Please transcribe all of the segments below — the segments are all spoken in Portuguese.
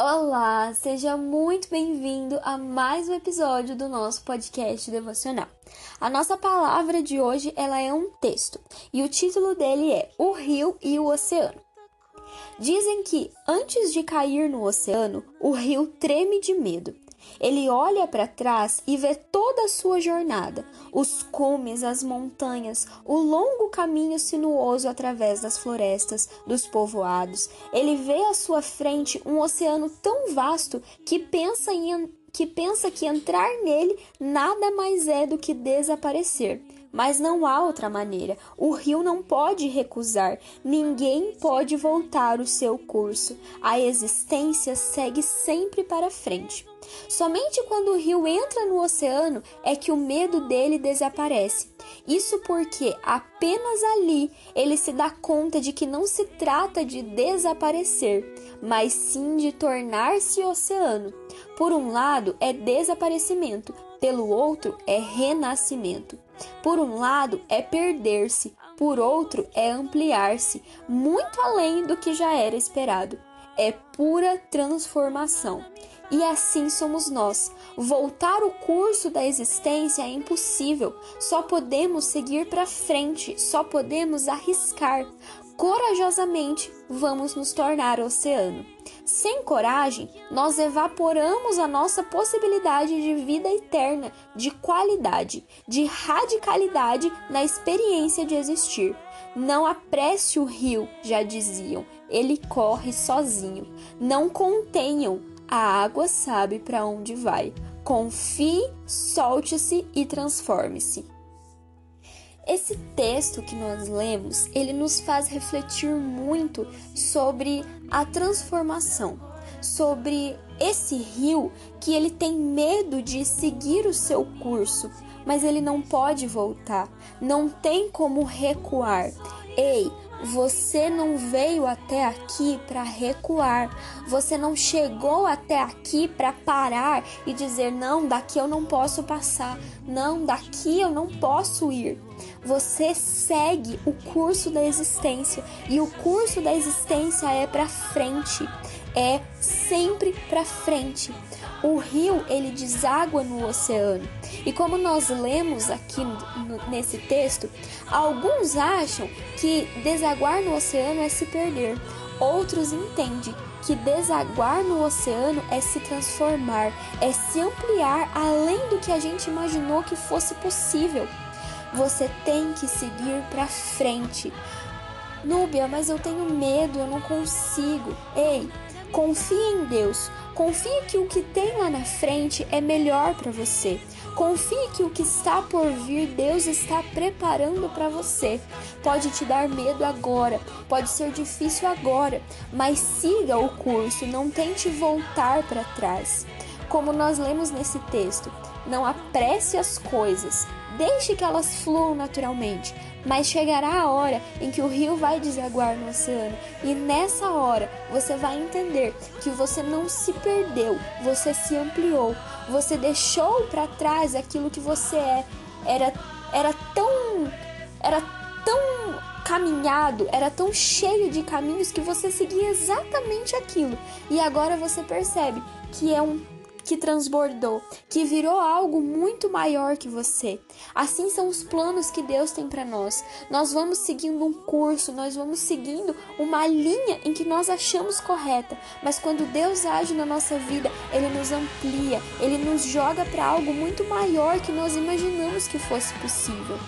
Olá, seja muito bem-vindo a mais um episódio do nosso podcast devocional. A nossa palavra de hoje ela é um texto e o título dele é O Rio e o Oceano. Dizem que antes de cair no oceano, o rio treme de medo. Ele olha para trás e vê toda a sua jornada, os cumes, as montanhas, o longo caminho sinuoso através das florestas, dos povoados. Ele vê à sua frente um oceano tão vasto que pensa em que pensa que entrar nele nada mais é do que desaparecer. Mas não há outra maneira. O rio não pode recusar, ninguém pode voltar o seu curso. A existência segue sempre para frente. Somente quando o rio entra no oceano é que o medo dele desaparece. Isso porque apenas ali ele se dá conta de que não se trata de desaparecer, mas sim de tornar-se oceano. Por um lado é desaparecimento, pelo outro é renascimento. Por um lado é perder-se, por outro é ampliar-se, muito além do que já era esperado. É pura transformação. E assim somos nós. Voltar o curso da existência é impossível. Só podemos seguir para frente, só podemos arriscar. Corajosamente vamos nos tornar oceano. Sem coragem, nós evaporamos a nossa possibilidade de vida eterna, de qualidade, de radicalidade na experiência de existir. Não apresse o rio, já diziam, ele corre sozinho. Não contenham, a água sabe para onde vai. Confie, solte-se e transforme-se. Esse texto que nós lemos, ele nos faz refletir muito sobre a transformação, sobre esse rio que ele tem medo de seguir o seu curso, mas ele não pode voltar, não tem como recuar. Ei, você não veio até aqui para recuar. Você não chegou até aqui para parar e dizer: não, daqui eu não posso passar. Não, daqui eu não posso ir. Você segue o curso da existência e o curso da existência é para frente. É sempre para frente. O rio ele deságua no oceano. E como nós lemos aqui nesse texto, alguns acham que desaguar no oceano é se perder. Outros entendem que desaguar no oceano é se transformar, é se ampliar além do que a gente imaginou que fosse possível. Você tem que seguir para frente. Núbia, mas eu tenho medo, eu não consigo. Ei, confie em Deus. Confie que o que tem lá na frente é melhor para você. Confie que o que está por vir, Deus está preparando para você. Pode te dar medo agora, pode ser difícil agora, mas siga o curso, não tente voltar para trás. Como nós lemos nesse texto, não apresse as coisas, deixe que elas fluam naturalmente, mas chegará a hora em que o rio vai desaguar no oceano, e nessa hora você vai entender que você não se perdeu, você se ampliou, você deixou para trás aquilo que você é. Era era tão era tão caminhado, era tão cheio de caminhos que você seguia exatamente aquilo. E agora você percebe que é um que transbordou, que virou algo muito maior que você. Assim são os planos que Deus tem para nós. Nós vamos seguindo um curso, nós vamos seguindo uma linha em que nós achamos correta, mas quando Deus age na nossa vida, ele nos amplia, ele nos joga para algo muito maior que nós imaginamos que fosse possível.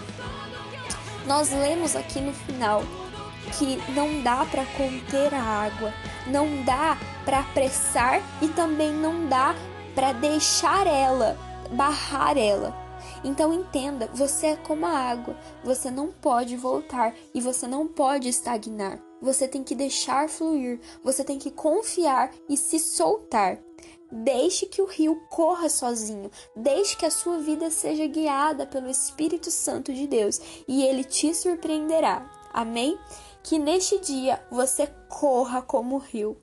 Nós lemos aqui no final que não dá para conter a água, não dá para apressar e também não dá para deixar ela, barrar ela. Então entenda, você é como a água, você não pode voltar e você não pode estagnar. Você tem que deixar fluir, você tem que confiar e se soltar. Deixe que o rio corra sozinho, deixe que a sua vida seja guiada pelo Espírito Santo de Deus e ele te surpreenderá. Amém? Que neste dia você corra como o rio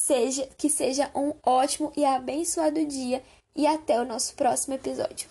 seja que seja um ótimo e abençoado dia e até o nosso próximo episódio.